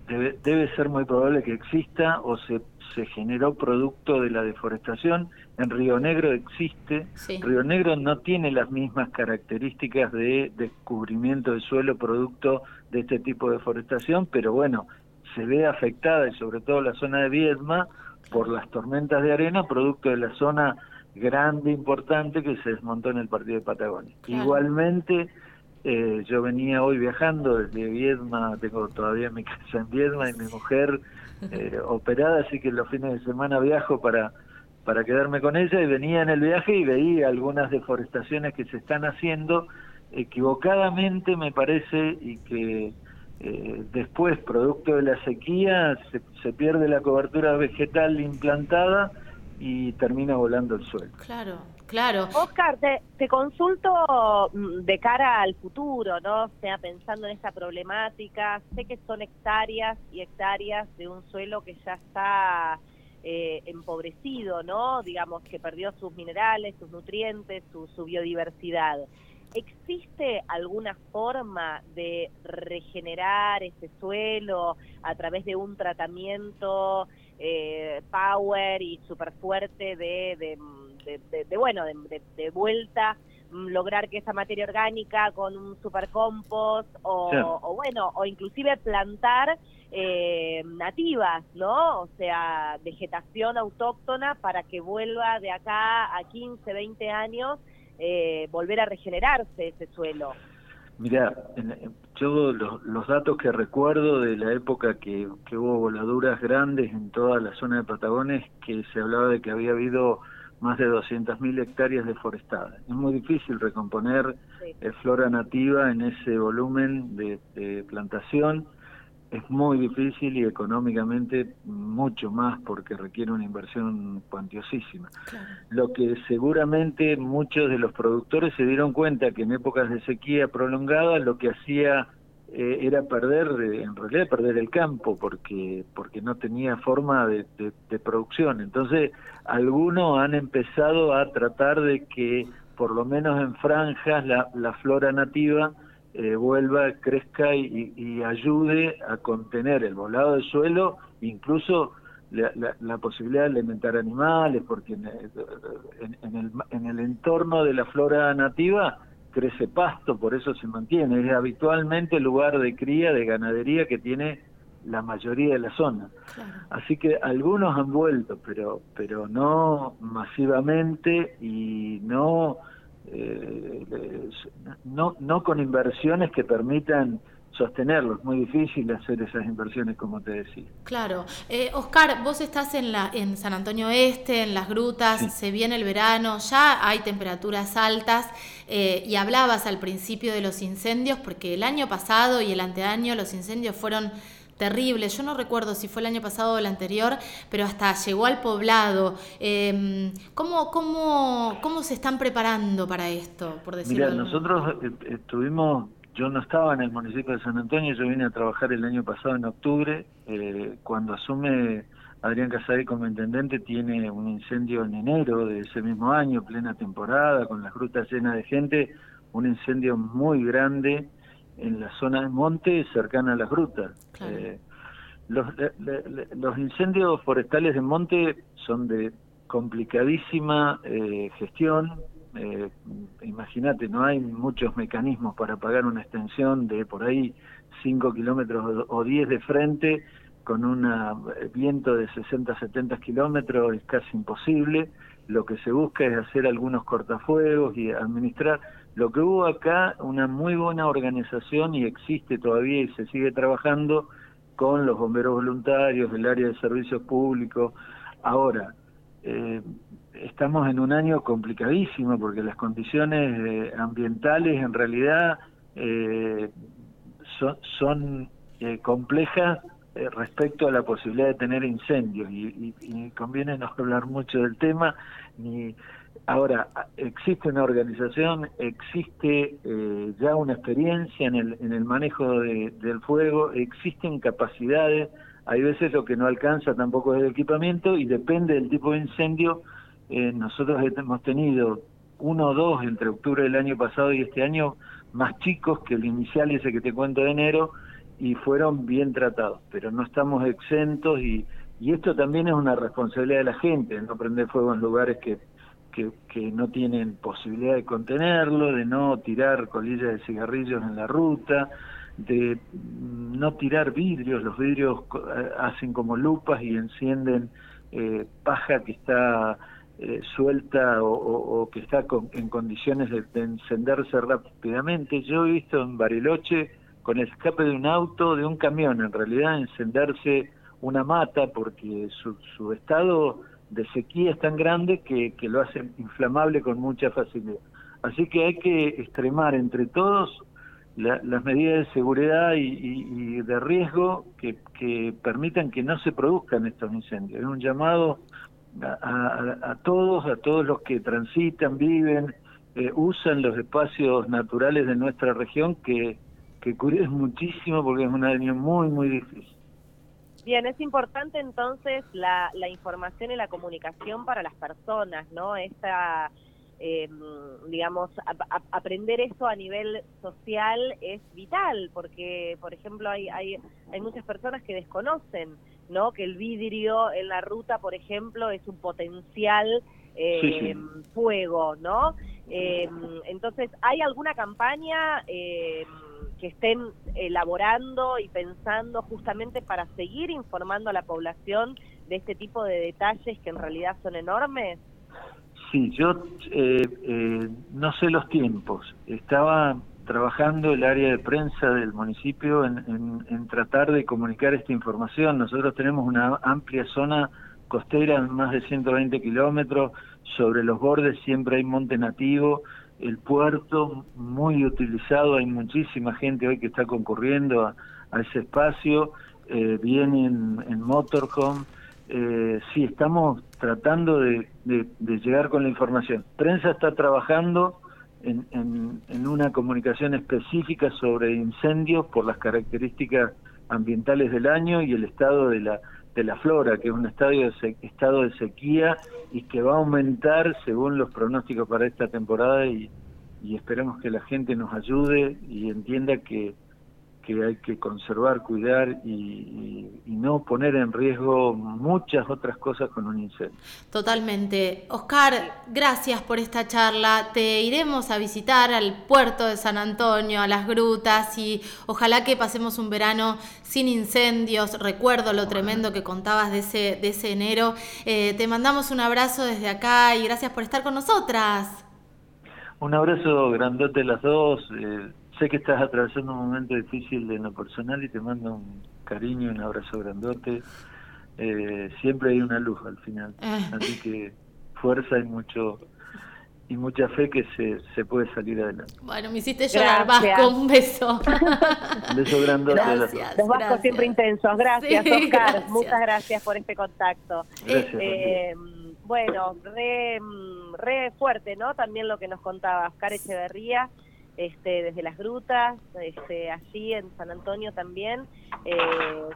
debe, debe ser muy probable que exista o se, se generó producto de la deforestación. En Río Negro existe. Río Negro no tiene las mismas características de descubrimiento de suelo producto de este tipo de deforestación, pero bueno, se ve afectada y sobre todo la zona de Viedma por las tormentas de arena producto de la zona grande, importante que se desmontó en el partido de Patagonia. Igualmente, eh, yo venía hoy viajando desde Viedma, tengo todavía mi casa en Viedma y mi mujer eh, operada, así que los fines de semana viajo para, para quedarme con ella y venía en el viaje y veía algunas deforestaciones que se están haciendo. Equivocadamente, me parece, y que eh, después, producto de la sequía, se, se pierde la cobertura vegetal implantada y termina volando el suelo. Claro, claro. Oscar, te, te, consulto mm, de cara al futuro, ¿no? O sea, pensando en esta problemática, sé que son hectáreas y hectáreas de un suelo que ya está eh, empobrecido, ¿no? Digamos que perdió sus minerales, sus nutrientes, su, su biodiversidad. ¿Existe alguna forma de regenerar ese suelo a través de un tratamiento eh, power y súper fuerte de, de, bueno, de, vuelta? Mm, lograr que esa materia orgánica con un super compost o, o bueno o inclusive plantar eh, nativas no o sea vegetación autóctona para que vuelva de acá a 15 20 años eh, volver a regenerarse ese suelo. Mira, yo los, datos que recuerdo de la época que, hubo voladuras grandes en toda la zona de Patagones, que se hablaba de que había habido más de 200.000 hectáreas deforestadas. Es muy difícil recomponer eh, flora nativa en ese volumen de plantación es muy difícil y económicamente mucho más porque requiere una inversión cuantiosísima. Lo que seguramente muchos de los productores se dieron cuenta que en épocas de sequía prolongada lo que hacía eh, era perder, en realidad perder el campo porque porque no tenía forma de, producción. Entonces algunos han empezado a tratar de que por lo menos en franjas la, la flora nativa eh, vuelva, crezca y, ayude a contener el volado del suelo, incluso la, posibilidad de alimentar animales, porque en, el, en el entorno de la flora nativa crece pasto, por eso se mantiene. Es habitualmente el lugar de cría, de ganadería que tiene la mayoría de la zona. Así que algunos han vuelto, pero, pero no masivamente y no eh, no, no con inversiones que permitan sostenerlo. Es muy difícil hacer esas inversiones, como te decía. Claro. Eh, Oscar, vos estás en, la, en San Antonio Este, en las grutas, se viene el verano, ya hay temperaturas altas eh, y hablabas al principio de los incendios, porque el año pasado y el anteaño los incendios fueron terrible. Yo no recuerdo si fue el año pasado o el anterior, pero hasta llegó al poblado. Eh, ¿cómo, cómo, ¿Cómo se están preparando para esto, por decirlo Mira, nosotros eh, estuvimos, yo no estaba en el municipio de San Antonio, yo vine a trabajar el año pasado en octubre, eh, cuando asume Adrián Casarí como intendente, tiene un incendio en enero de ese mismo año, plena temporada, con las grutas llenas de gente, un incendio muy grande en la zona de monte cercana a las grutas. Eh, los, los, incendios forestales de monte son de complicadísima eh, gestión. Eh, Imagínate, no hay muchos mecanismos para pagar una extensión de por ahí 5 kilómetros o 10 de frente con un eh, viento de 60-70 kilómetros es casi imposible. Lo que se busca es hacer algunos cortafuegos y administrar Lo que hubo acá, una muy buena organización y existe todavía y se sigue trabajando con los bomberos voluntarios, el área de servicios públicos. Ahora, eh, estamos en un año complicadísimo porque las condiciones eh, ambientales en realidad eh, son, complejas respecto a la posibilidad de tener incendios y, y, conviene no hablar mucho del tema ni ahora existe una organización existe ya una experiencia en el, en el manejo del fuego existen capacidades hay veces lo que no alcanza tampoco es el equipamiento y depende del tipo de incendio. Eh, nosotros hemos tenido uno o dos entre octubre del año pasado y este año más chicos que el inicial ese que te cuento de enero y fueron bien tratados, pero no estamos exentos y, y esto también es una responsabilidad de la gente, no prender fuego en lugares que, que, no tienen posibilidad de contenerlo, de no tirar colillas de cigarrillos en la ruta, de no tirar vidrios, los vidrios eh, hacen como lupas y encienden eh, paja que está eh, suelta o, que está en condiciones de, encenderse rápidamente. Yo he visto en Bariloche con el escape de un auto, de un camión, en realidad encenderse una mata porque su, su estado de sequía es tan grande que, que lo hace inflamable con mucha facilidad. Así que hay que extremar entre todos las medidas de seguridad y, de riesgo que, permitan que no se produzcan estos incendios. Es un llamado a, todos, a todos los que transitan, viven, eh, usan los espacios naturales de nuestra región que, que cuiden muchísimo porque es un año muy, muy difícil. Bien, es importante entonces la, la información y la comunicación para las personas, ¿no? Esta eh, digamos, aprender eso a nivel social es vital, porque, por ejemplo, hay, hay, hay muchas personas que desconocen, ¿no? Que el vidrio en la ruta, por ejemplo, es un potencial eh, fuego, ¿no? Eh, entonces, ¿hay alguna campaña eh, que estén elaborando y pensando justamente para seguir informando a la población de este tipo de detalles que en realidad son enormes? Sí, yo eh, eh, no sé los tiempos. Estaba trabajando el área de prensa del municipio en, tratar de comunicar esta información. Nosotros tenemos una amplia zona costera, más de 120 kilómetros, sobre los bordes siempre hay monte nativo, el puerto muy utilizado, hay muchísima gente hoy que está concurriendo a, ese espacio, eh, vienen en motorhome, eh, sí, estamos tratando de, llegar con la información. Prensa está trabajando en, una comunicación específica sobre incendios por las características ambientales del año y el estado de la, de la flora, que es un estado de, estado de sequía y que va a aumentar según los pronósticos para esta temporada y esperemos que la gente nos ayude y entienda que que hay que conservar, cuidar y, no poner en riesgo muchas otras cosas con un incendio. Totalmente. Oscar, gracias por esta charla. Te iremos a visitar al puerto de San Antonio, a las grutas y ojalá que pasemos un verano sin incendios. Recuerdo lo tremendo que contabas de ese, de ese enero. Eh, te mandamos un abrazo desde acá y gracias por estar con nosotras. Un abrazo grandote las dos. Eh, Sé que estás atravesando un momento difícil de lo personal y te mando un cariño, un abrazo grandote. Eh, siempre hay una luz al final, ah. así que fuerza y mucho y mucha fe que se, se puede salir adelante. Bueno, me hiciste llorar, Vasco, un beso. un beso grandote. Gracias, Los Vascos siempre intensos. Gracias, Oscar. Muchas gracias por este contacto. Eh, bueno, re, re fuerte, ¿no? También lo que nos contaba Oscar Echeverría este, desde las grutas, este, allí en San Antonio también, eh,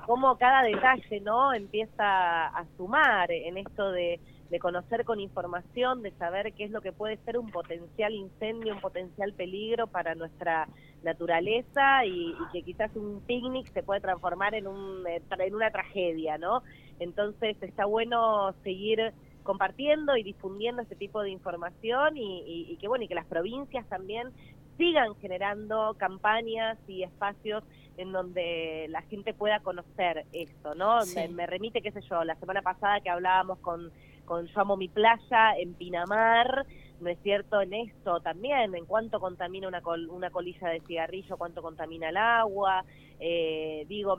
cómo cada detalle no empieza a sumar en esto de, conocer con información, de saber qué es lo que puede ser un potencial incendio, un potencial peligro para nuestra naturaleza y, que quizás un picnic se puede transformar en, un, en una tragedia, ¿no? Entonces está bueno seguir compartiendo y difundiendo este tipo de información y, y, que bueno y que las provincias también sigan generando campañas y espacios en donde la gente pueda conocer esto, ¿no? Me, remite, qué sé yo, la semana pasada que hablábamos con, con Yo Amo Mi Playa en Pinamar, ¿no es cierto?, en esto también, en cuánto contamina una, una colilla de cigarrillo, cuánto contamina el agua. Eh, digo,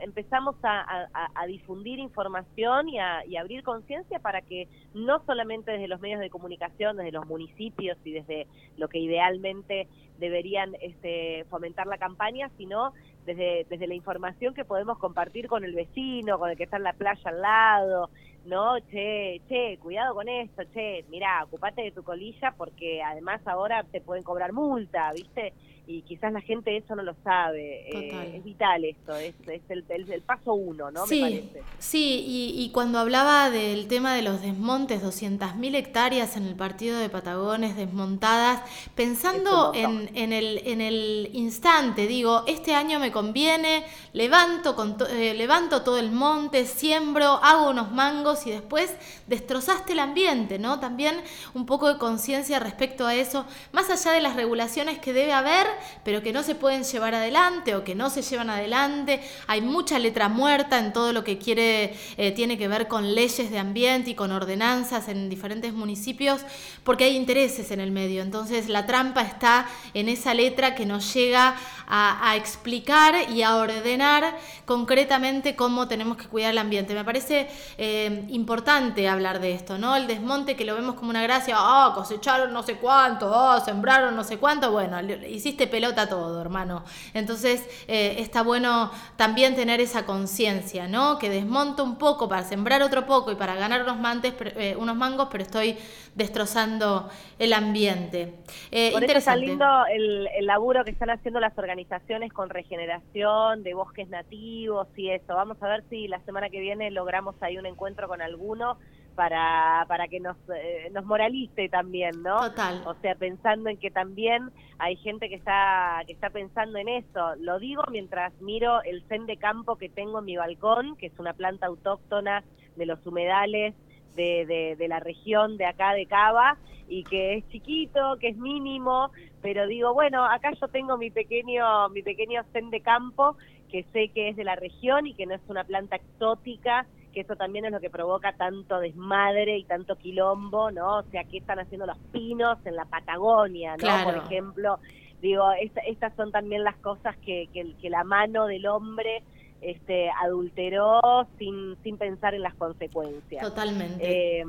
empezamos a, difundir información y a y abrir conciencia para que no solamente desde los medios de comunicación, desde los municipios y desde lo que idealmente deberían este, fomentar la campaña, sino desde la información que podemos compartir con el vecino, con el que está en la playa al lado, no, che, che, cuidado con esto, che, mira, ocupate de tu colilla porque además ahora te pueden cobrar multa, ¿viste? Y quizás la gente eso no lo sabe. Eh, es vital esto, es, el, paso uno, ¿no? Sí, Me parece. sí y, cuando hablaba del tema de los desmontes, 200.000 hectáreas en el partido de Patagones desmontadas, pensando en, en, el, en el instante, digo, este año me conviene, levanto, con eh, levanto todo el monte, siembro, hago unos mangos y después destrozaste el ambiente, ¿no? También un poco de conciencia respecto a eso, más allá de las regulaciones que debe haber, pero que no se pueden llevar adelante o que no se llevan adelante. Hay mucha letra muerta en todo lo que quiere, eh, tiene que ver con leyes de ambiente y con ordenanzas en diferentes municipios, porque hay intereses en el medio. Entonces la trampa está en esa letra que nos llega a, explicar y a ordenar concretamente cómo tenemos que cuidar el ambiente. Me parece eh, importante hablar de esto, ¿no? El desmonte que lo vemos como una gracia, ah, cosecharon no sé cuánto, oh, sembraron no sé cuánto, bueno, hiciste pelota todo, hermano. Entonces eh, está bueno también tener esa conciencia, ¿no? Que desmonto un poco para sembrar otro poco y para ganar unos, mantes, eh, unos mangos, pero estoy destrozando el ambiente. Eh, Por eso está lindo el, el laburo que están haciendo las organizaciones con regeneración de bosques nativos y eso. Vamos a ver si la semana que viene logramos ahí un encuentro con alguno para, para que nos, eh, nos moralice también, ¿no? Total. O sea, pensando en que también hay gente que está, que está pensando en eso. Lo digo mientras miro el zen de campo que tengo en mi balcón, que es una planta autóctona de los humedales de, de, de la región de acá de Cava y que es chiquito, que es mínimo, pero digo, bueno, acá yo tengo mi pequeño, mi pequeño zen de campo que sé que es de la región y que no es una planta exótica que eso también es lo que provoca tanto desmadre y tanto quilombo, ¿no? O sea, ¿qué están haciendo los pinos en la Patagonia, ¿no? Por ejemplo, digo, estas son también las cosas que, que, la mano del hombre este, adulteró sin, sin pensar en las consecuencias. Totalmente. Eh,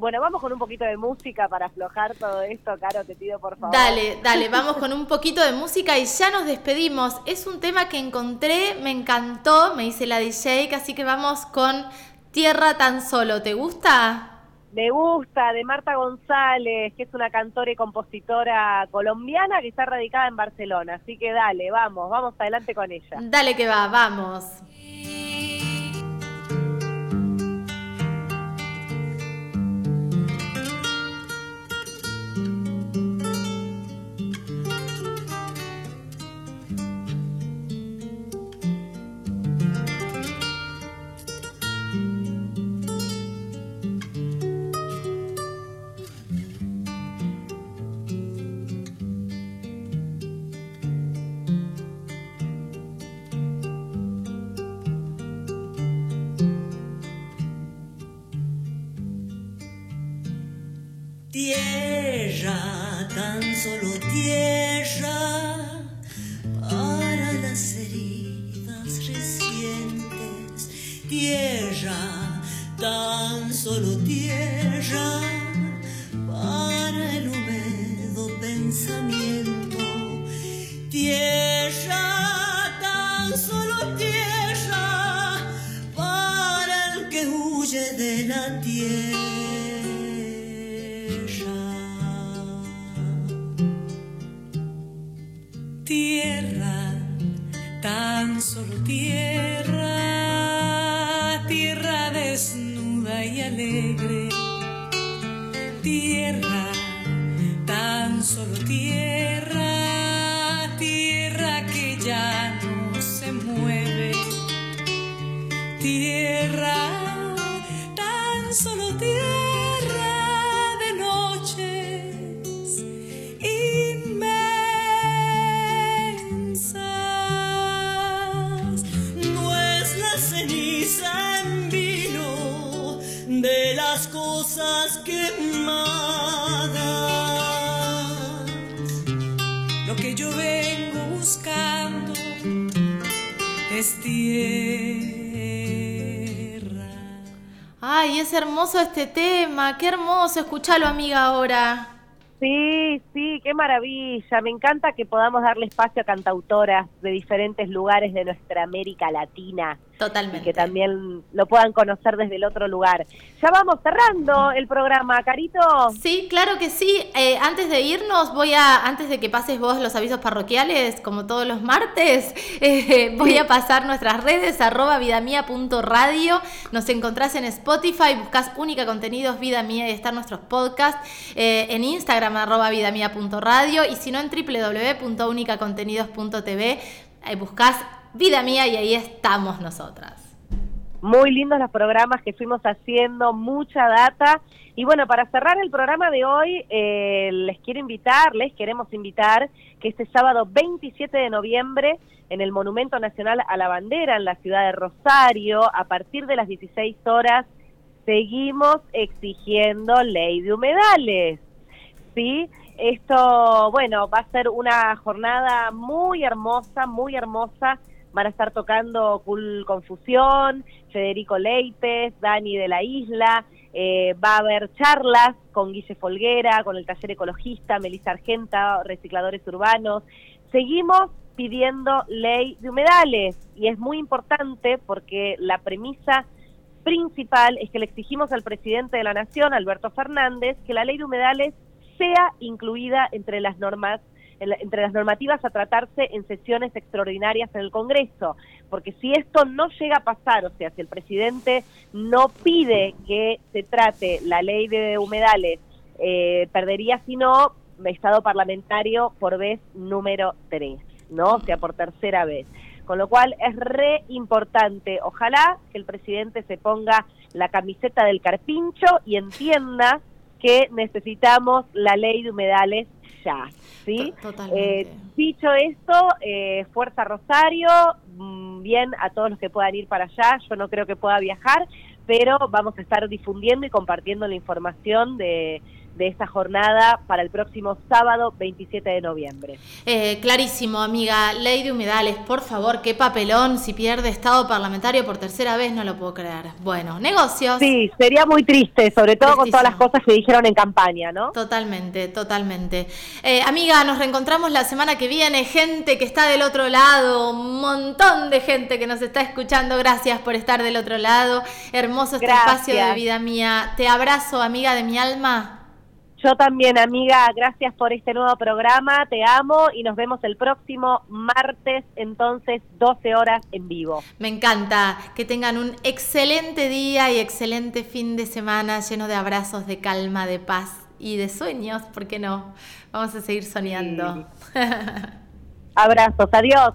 bueno, vamos con un poquito de música para aflojar todo esto, Caro, te pido por favor. Dale, dale, vamos con un poquito de música y ya nos despedimos. Es un tema que encontré, me encantó, me dice la DJ, así que vamos con Tierra tan solo. ¿Te gusta? Me gusta, de Marta González, que es una cantora y compositora colombiana que está radicada en Barcelona. Así que dale, vamos, vamos adelante con ella. Dale que va, vamos. De las cosas Lo que yo vengo buscando es tierra. Ay, es hermoso este tema, qué hermoso, escúchalo amiga ahora. Sí, sí, qué maravilla. Me encanta que podamos darle espacio a cantautoras de diferentes lugares de nuestra América Latina. Totalmente. Y que también lo puedan conocer desde el otro lugar. Ya vamos cerrando el programa, Carito. Sí, claro que sí. Eh, antes de irnos, voy a, antes de que pases vos los avisos parroquiales, como todos los martes, eh, voy a pasar nuestras redes, arroba vidamia.radio. Nos encontrás en Spotify, buscas única contenidos Vida Mía y están nuestros podcasts. Eh, en Instagram, arroba vidamia.radio. Y si no, en www.unicacontenidos.tv, buscas Vida Mía y ahí estamos nosotras. Muy lindos los programas que fuimos haciendo, mucha data. Y bueno, para cerrar el programa de hoy, eh, les quiero invitar, les queremos invitar que este sábado 27 de noviembre, en el Monumento Nacional a la Bandera, en la ciudad de Rosario, a partir de las 16 horas, seguimos exigiendo ley de humedales. ¿Sí? Esto, bueno, va a ser una jornada muy hermosa, muy hermosa van a estar tocando Cool Confusión, Federico Leites, Dani de la Isla, eh, va a haber charlas con Guille Folguera, con el taller ecologista, Melissa Argenta, recicladores urbanos. Seguimos pidiendo ley de humedales y es muy importante porque la premisa principal es que le exigimos al presidente de la Nación, Alberto Fernández, que la ley de humedales sea incluida entre las normas entre las normativas a tratarse en sesiones extraordinarias en el Congreso, porque si esto no llega a pasar, o sea, si el presidente no pide que se trate la ley de humedales, eh, perdería, si no, estado parlamentario por vez número 3, ¿no? O sea, por tercera vez. Con lo cual es re importante, ojalá que el presidente se ponga la camiseta del carpincho y entienda que necesitamos la ley de humedales ya. ¿sí? Eh, dicho esto, eh, Fuerza Rosario, mm, bien a todos los que puedan ir para allá, yo no creo que pueda viajar, pero vamos a estar difundiendo y compartiendo la información de de esta jornada para el próximo sábado 27 de noviembre. Eh, clarísimo, amiga. Ley de humedales, por favor, qué papelón. Si pierde estado parlamentario por tercera vez, no lo puedo creer. Bueno, negocios. Sí, sería muy triste, sobre todo con todas las cosas que dijeron en campaña, ¿no? Totalmente, totalmente. Eh, amiga, nos reencontramos la semana que viene. Gente que está del otro lado, un montón de gente que nos está escuchando. Gracias por estar del otro lado. Hermoso este espacio de vida mía. Te abrazo, amiga de mi alma. Yo también, amiga, gracias por este nuevo programa, te amo y nos vemos el próximo martes, entonces 12 horas en vivo. Me encanta, que tengan un excelente día y excelente fin de semana lleno de abrazos, de calma, de paz y de sueños, ¿por qué no? Vamos a seguir soñando. Abrazos, adiós.